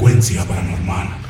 Frecuencia paranormal.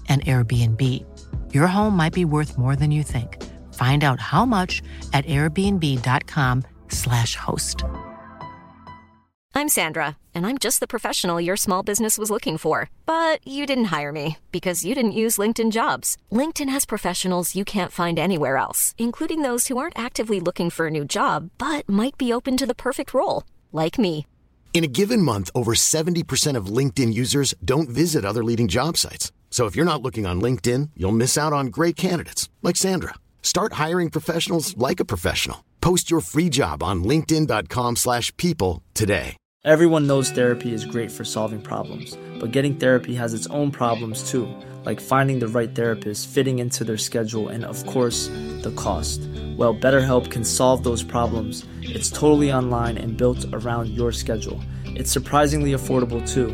an Airbnb. Your home might be worth more than you think. Find out how much at airbnb.com/slash host. I'm Sandra, and I'm just the professional your small business was looking for. But you didn't hire me because you didn't use LinkedIn jobs. LinkedIn has professionals you can't find anywhere else, including those who aren't actively looking for a new job, but might be open to the perfect role, like me. In a given month, over 70% of LinkedIn users don't visit other leading job sites. So if you're not looking on LinkedIn, you'll miss out on great candidates like Sandra. Start hiring professionals like a professional. Post your free job on linkedin.com/people today. Everyone knows therapy is great for solving problems, but getting therapy has its own problems too, like finding the right therapist, fitting into their schedule, and of course, the cost. Well, BetterHelp can solve those problems. It's totally online and built around your schedule. It's surprisingly affordable too.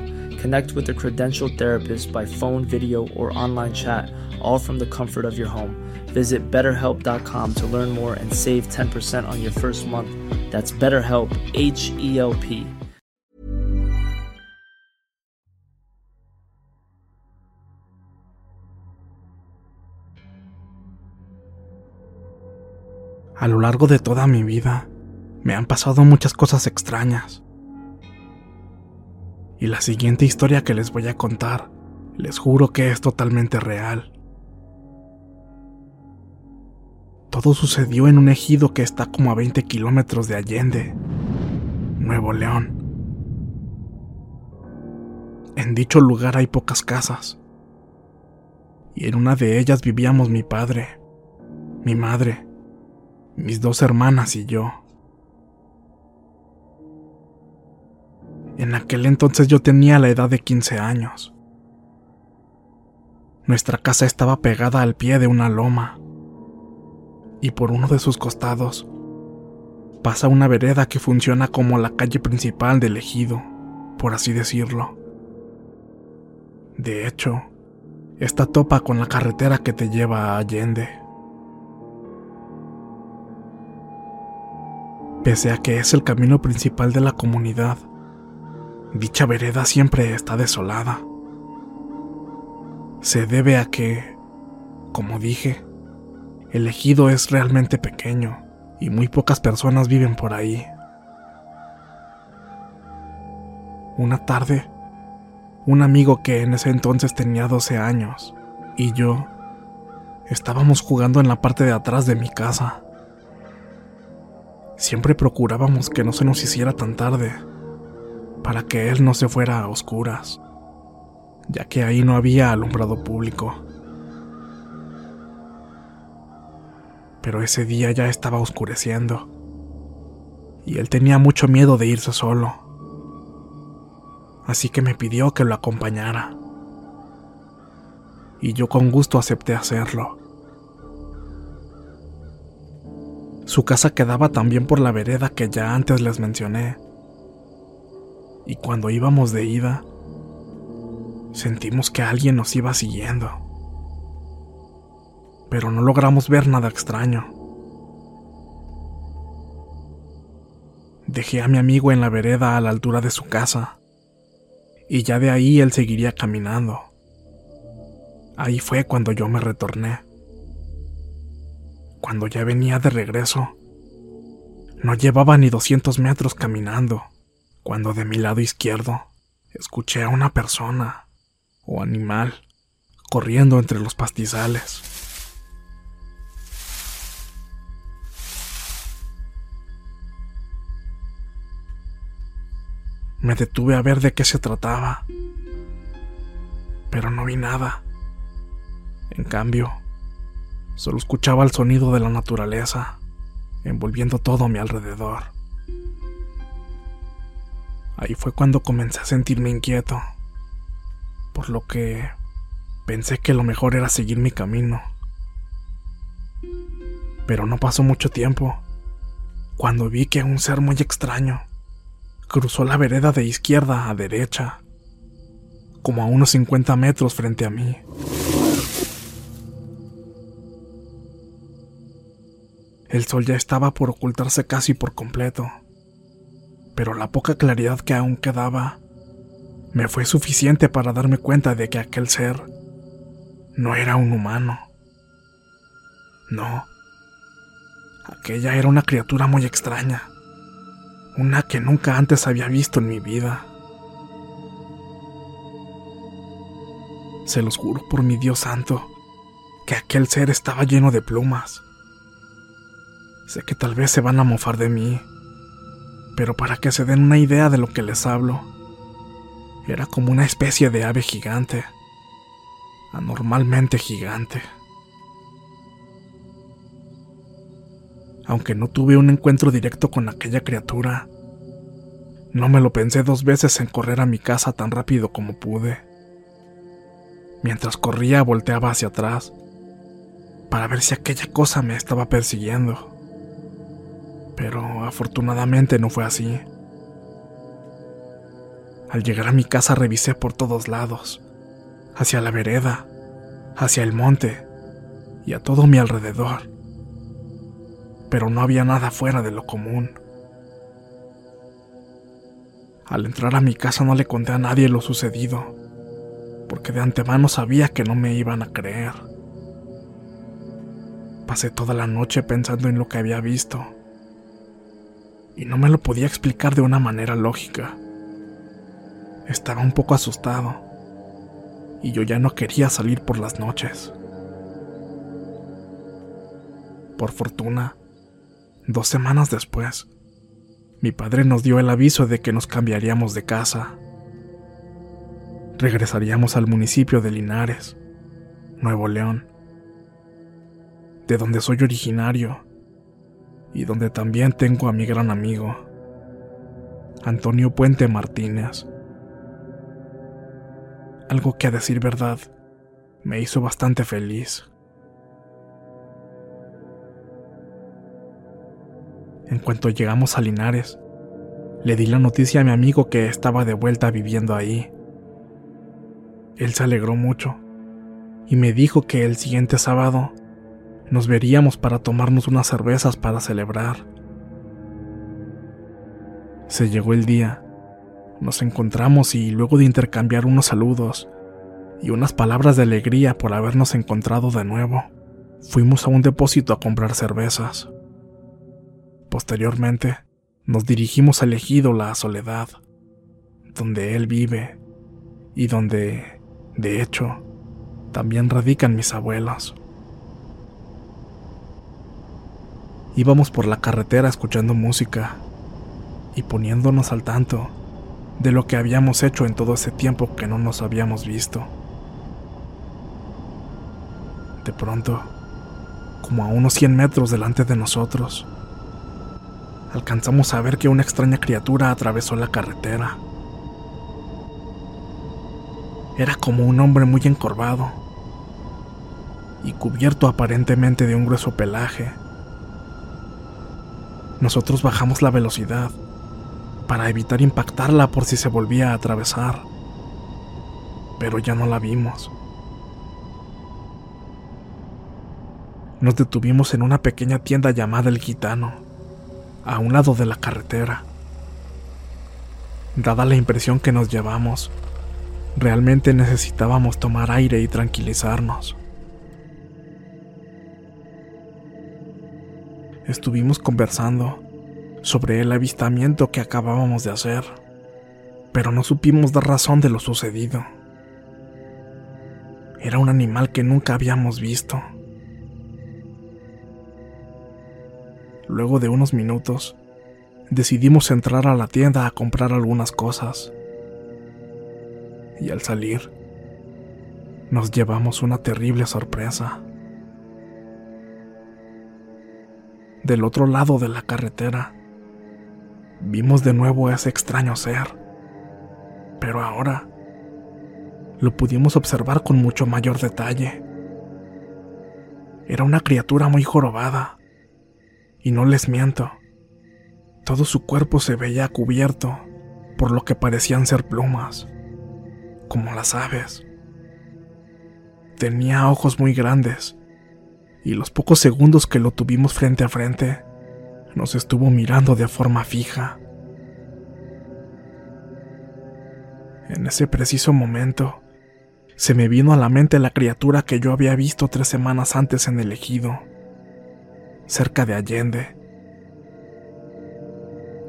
Connect with a credentialed therapist by phone, video, or online chat, all from the comfort of your home. Visit betterhelp.com to learn more and save 10% on your first month. That's BetterHelp, H E L P. A lo largo de toda mi vida, me han pasado muchas cosas extrañas. Y la siguiente historia que les voy a contar, les juro que es totalmente real. Todo sucedió en un ejido que está como a 20 kilómetros de Allende, Nuevo León. En dicho lugar hay pocas casas. Y en una de ellas vivíamos mi padre, mi madre, mis dos hermanas y yo. En aquel entonces yo tenía la edad de 15 años. Nuestra casa estaba pegada al pie de una loma y por uno de sus costados pasa una vereda que funciona como la calle principal del ejido, por así decirlo. De hecho, esta topa con la carretera que te lleva a Allende. Pese a que es el camino principal de la comunidad, dicha vereda siempre está desolada. Se debe a que, como dije, el ejido es realmente pequeño y muy pocas personas viven por ahí. Una tarde, un amigo que en ese entonces tenía 12 años y yo estábamos jugando en la parte de atrás de mi casa. Siempre procurábamos que no se nos hiciera tan tarde, para que él no se fuera a oscuras, ya que ahí no había alumbrado público. Pero ese día ya estaba oscureciendo, y él tenía mucho miedo de irse solo, así que me pidió que lo acompañara, y yo con gusto acepté hacerlo. Su casa quedaba también por la vereda que ya antes les mencioné. Y cuando íbamos de ida, sentimos que alguien nos iba siguiendo. Pero no logramos ver nada extraño. Dejé a mi amigo en la vereda a la altura de su casa, y ya de ahí él seguiría caminando. Ahí fue cuando yo me retorné. Cuando ya venía de regreso, no llevaba ni 200 metros caminando, cuando de mi lado izquierdo escuché a una persona o animal corriendo entre los pastizales. Me detuve a ver de qué se trataba, pero no vi nada. En cambio, Solo escuchaba el sonido de la naturaleza, envolviendo todo a mi alrededor. Ahí fue cuando comencé a sentirme inquieto, por lo que pensé que lo mejor era seguir mi camino. Pero no pasó mucho tiempo cuando vi que un ser muy extraño cruzó la vereda de izquierda a derecha, como a unos 50 metros frente a mí. El sol ya estaba por ocultarse casi por completo, pero la poca claridad que aún quedaba me fue suficiente para darme cuenta de que aquel ser no era un humano. No, aquella era una criatura muy extraña, una que nunca antes había visto en mi vida. Se los juro por mi Dios santo, que aquel ser estaba lleno de plumas Sé que tal vez se van a mofar de mí, pero para que se den una idea de lo que les hablo, era como una especie de ave gigante, anormalmente gigante. Aunque no tuve un encuentro directo con aquella criatura, no me lo pensé dos veces en correr a mi casa tan rápido como pude. Mientras corría volteaba hacia atrás para ver si aquella cosa me estaba persiguiendo pero afortunadamente no fue así. Al llegar a mi casa revisé por todos lados, hacia la vereda, hacia el monte y a todo mi alrededor, pero no había nada fuera de lo común. Al entrar a mi casa no le conté a nadie lo sucedido, porque de antemano sabía que no me iban a creer. Pasé toda la noche pensando en lo que había visto y no me lo podía explicar de una manera lógica. Estaba un poco asustado y yo ya no quería salir por las noches. Por fortuna, dos semanas después, mi padre nos dio el aviso de que nos cambiaríamos de casa. Regresaríamos al municipio de Linares, Nuevo León, de donde soy originario y donde también tengo a mi gran amigo, Antonio Puente Martínez. Algo que a decir verdad me hizo bastante feliz. En cuanto llegamos a Linares, le di la noticia a mi amigo que estaba de vuelta viviendo ahí. Él se alegró mucho y me dijo que el siguiente sábado nos veríamos para tomarnos unas cervezas para celebrar. Se llegó el día, nos encontramos y luego de intercambiar unos saludos y unas palabras de alegría por habernos encontrado de nuevo, fuimos a un depósito a comprar cervezas. Posteriormente, nos dirigimos al ejido La Soledad, donde él vive y donde, de hecho, también radican mis abuelos. Íbamos por la carretera escuchando música y poniéndonos al tanto de lo que habíamos hecho en todo ese tiempo que no nos habíamos visto. De pronto, como a unos 100 metros delante de nosotros, alcanzamos a ver que una extraña criatura atravesó la carretera. Era como un hombre muy encorvado y cubierto aparentemente de un grueso pelaje nosotros bajamos la velocidad para evitar impactarla por si se volvía a atravesar. Pero ya no la vimos. Nos detuvimos en una pequeña tienda llamada El Gitano, a un lado de la carretera. Dada la impresión que nos llevamos, realmente necesitábamos tomar aire y tranquilizarnos. Estuvimos conversando sobre el avistamiento que acabábamos de hacer, pero no supimos dar razón de lo sucedido. Era un animal que nunca habíamos visto. Luego de unos minutos, decidimos entrar a la tienda a comprar algunas cosas. Y al salir, nos llevamos una terrible sorpresa. Del otro lado de la carretera, vimos de nuevo a ese extraño ser, pero ahora lo pudimos observar con mucho mayor detalle. Era una criatura muy jorobada, y no les miento, todo su cuerpo se veía cubierto por lo que parecían ser plumas, como las aves. Tenía ojos muy grandes, y los pocos segundos que lo tuvimos frente a frente, nos estuvo mirando de forma fija. En ese preciso momento, se me vino a la mente la criatura que yo había visto tres semanas antes en el ejido, cerca de Allende.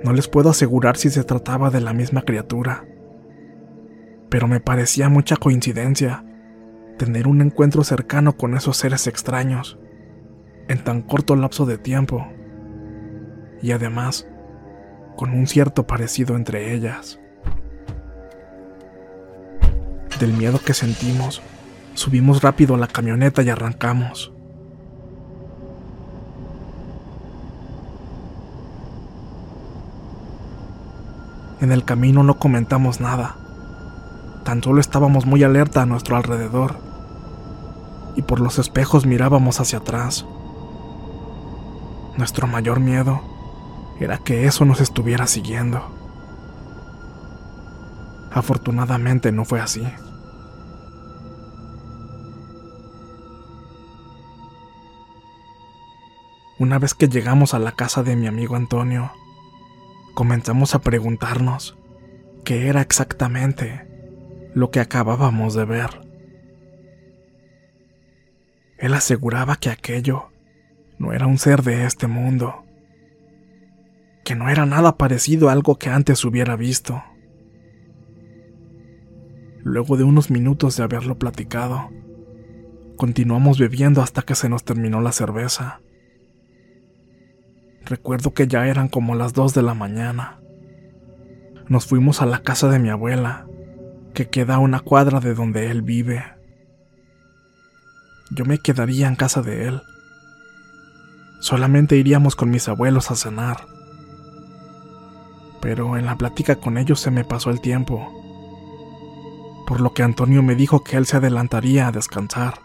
No les puedo asegurar si se trataba de la misma criatura, pero me parecía mucha coincidencia tener un encuentro cercano con esos seres extraños en tan corto lapso de tiempo y además con un cierto parecido entre ellas. Del miedo que sentimos, subimos rápido a la camioneta y arrancamos. En el camino no comentamos nada. Tan solo estábamos muy alerta a nuestro alrededor. Y por los espejos mirábamos hacia atrás. Nuestro mayor miedo era que eso nos estuviera siguiendo. Afortunadamente no fue así. Una vez que llegamos a la casa de mi amigo Antonio, comenzamos a preguntarnos qué era exactamente lo que acabábamos de ver. Él aseguraba que aquello no era un ser de este mundo, que no era nada parecido a algo que antes hubiera visto. Luego de unos minutos de haberlo platicado, continuamos bebiendo hasta que se nos terminó la cerveza. Recuerdo que ya eran como las dos de la mañana. Nos fuimos a la casa de mi abuela, que queda a una cuadra de donde él vive. Yo me quedaría en casa de él. Solamente iríamos con mis abuelos a cenar. Pero en la plática con ellos se me pasó el tiempo, por lo que Antonio me dijo que él se adelantaría a descansar,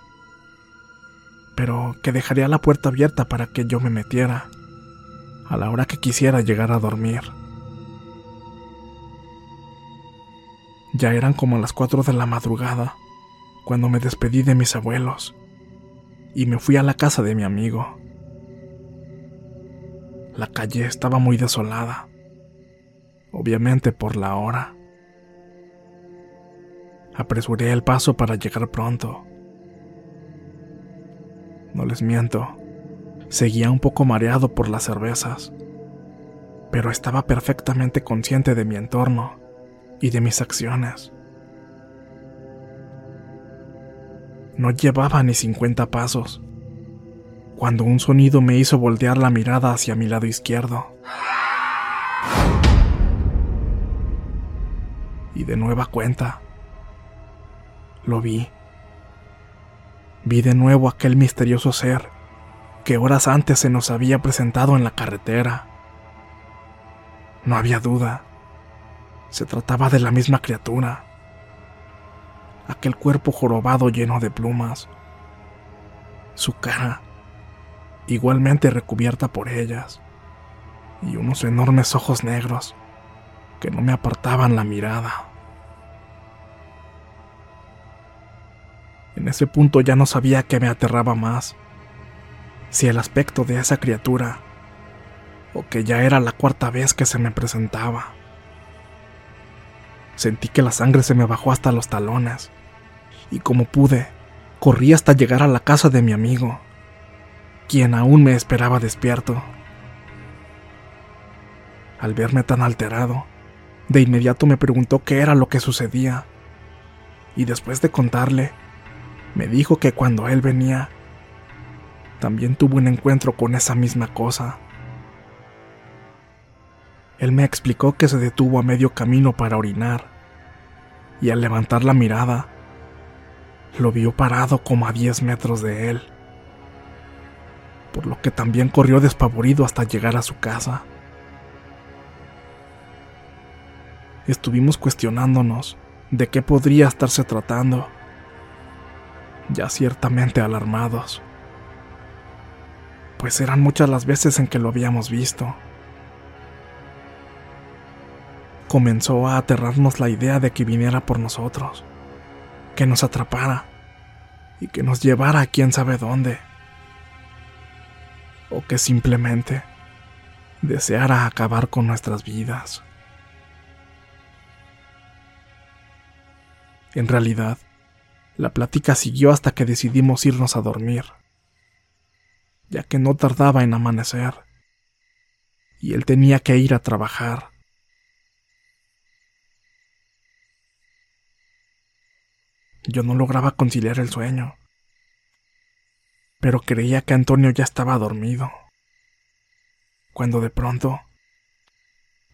pero que dejaría la puerta abierta para que yo me metiera a la hora que quisiera llegar a dormir. Ya eran como las cuatro de la madrugada cuando me despedí de mis abuelos y me fui a la casa de mi amigo. La calle estaba muy desolada, obviamente por la hora. Apresuré el paso para llegar pronto. No les miento, Seguía un poco mareado por las cervezas, pero estaba perfectamente consciente de mi entorno y de mis acciones. No llevaba ni 50 pasos, cuando un sonido me hizo voltear la mirada hacia mi lado izquierdo. Y de nueva cuenta, lo vi. Vi de nuevo aquel misterioso ser que horas antes se nos había presentado en la carretera. No había duda. Se trataba de la misma criatura. Aquel cuerpo jorobado lleno de plumas. Su cara, igualmente recubierta por ellas. Y unos enormes ojos negros que no me apartaban la mirada. En ese punto ya no sabía qué me aterraba más si el aspecto de esa criatura, o que ya era la cuarta vez que se me presentaba. Sentí que la sangre se me bajó hasta los talones, y como pude, corrí hasta llegar a la casa de mi amigo, quien aún me esperaba despierto. Al verme tan alterado, de inmediato me preguntó qué era lo que sucedía, y después de contarle, me dijo que cuando él venía, también tuvo un encuentro con esa misma cosa. Él me explicó que se detuvo a medio camino para orinar, y al levantar la mirada, lo vio parado como a 10 metros de él. Por lo que también corrió despavorido hasta llegar a su casa. Estuvimos cuestionándonos de qué podría estarse tratando, ya ciertamente alarmados, pues eran muchas las veces en que lo habíamos visto. Comenzó a aterrarnos la idea de que viniera por nosotros, que nos atrapara y que nos llevara a quién sabe dónde. O que simplemente deseara acabar con nuestras vidas. En realidad, la plática siguió hasta que decidimos irnos a dormir, ya que no tardaba en amanecer, y él tenía que ir a trabajar. Yo no lograba conciliar el sueño, pero creía que Antonio ya estaba dormido, cuando de pronto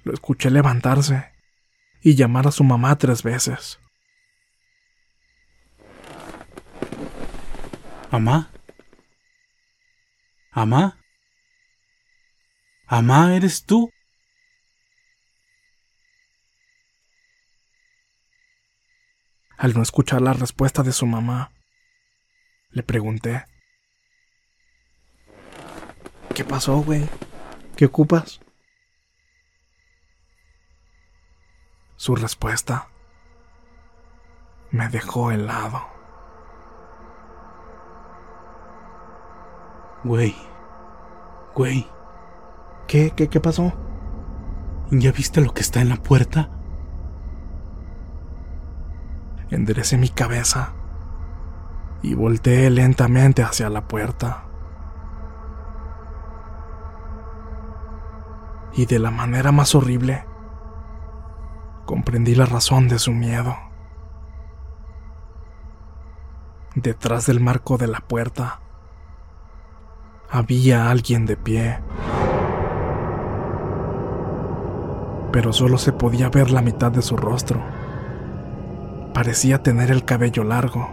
lo escuché levantarse y llamar a su mamá tres veces. ¿Amá? ¿Amá? ¿Amá eres tú? Al no escuchar la respuesta de su mamá, le pregunté. ¿Qué pasó, güey? ¿Qué ocupas? Su respuesta me dejó helado. Güey. Güey. ¿Qué, qué, qué pasó? ¿Ya viste lo que está en la puerta? Enderecé mi cabeza y volteé lentamente hacia la puerta. Y de la manera más horrible, comprendí la razón de su miedo. Detrás del marco de la puerta había alguien de pie. Pero solo se podía ver la mitad de su rostro. Parecía tener el cabello largo.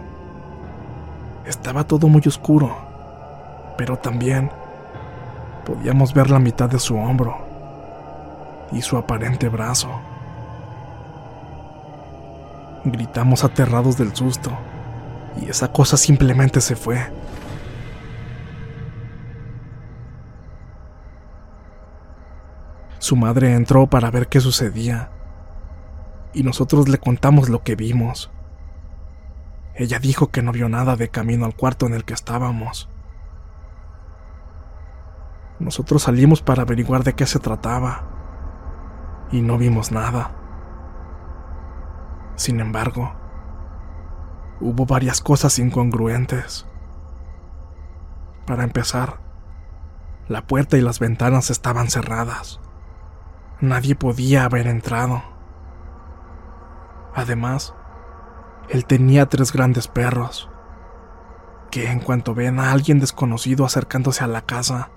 Estaba todo muy oscuro, pero también podíamos ver la mitad de su hombro y su aparente brazo. Gritamos aterrados del susto y esa cosa simplemente se fue. Su madre entró para ver qué sucedía y nosotros le contamos lo que vimos. Ella dijo que no vio nada de camino al cuarto en el que estábamos. Nosotros salimos para averiguar de qué se trataba y no vimos nada. Sin embargo, hubo varias cosas incongruentes. Para empezar, la puerta y las ventanas estaban cerradas. Nadie podía haber entrado. Además, él tenía tres grandes perros, que en cuanto ven a alguien desconocido acercándose a la casa,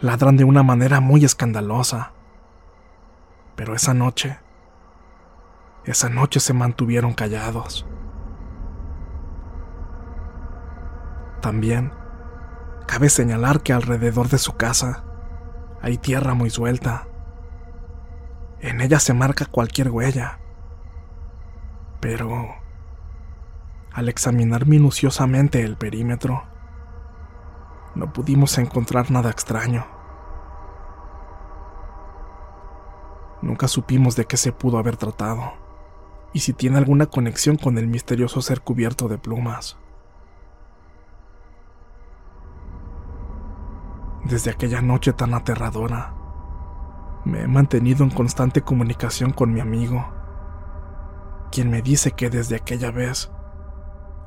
ladran de una manera muy escandalosa. Pero esa noche, esa noche se mantuvieron callados. También, cabe señalar que alrededor de su casa hay tierra muy suelta. En ella se marca cualquier huella. Pero, al examinar minuciosamente el perímetro, no pudimos encontrar nada extraño. Nunca supimos de qué se pudo haber tratado, y si tiene alguna conexión con el misterioso ser cubierto de plumas. Desde aquella noche tan aterradora, me he mantenido en constante comunicación con mi amigo, quien me dice que desde aquella vez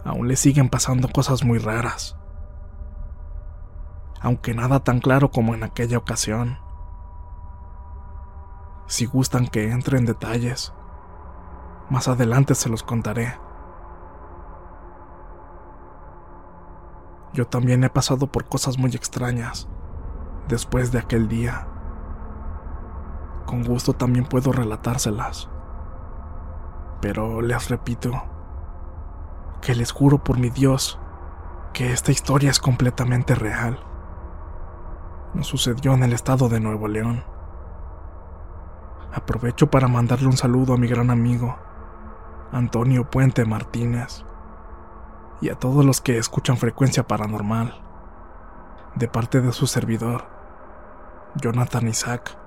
aún le siguen pasando cosas muy raras, aunque nada tan claro como en aquella ocasión. Si gustan que entre en detalles, más adelante se los contaré. Yo también he pasado por cosas muy extrañas después de aquel día. Con gusto también puedo relatárselas. Pero les repito que les juro por mi Dios que esta historia es completamente real. nos sucedió en el estado de Nuevo León. Aprovecho para mandarle un saludo a mi gran amigo, Antonio Puente Martínez, y a todos los que escuchan frecuencia paranormal, de parte de su servidor, Jonathan Isaac,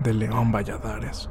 de León Valladares.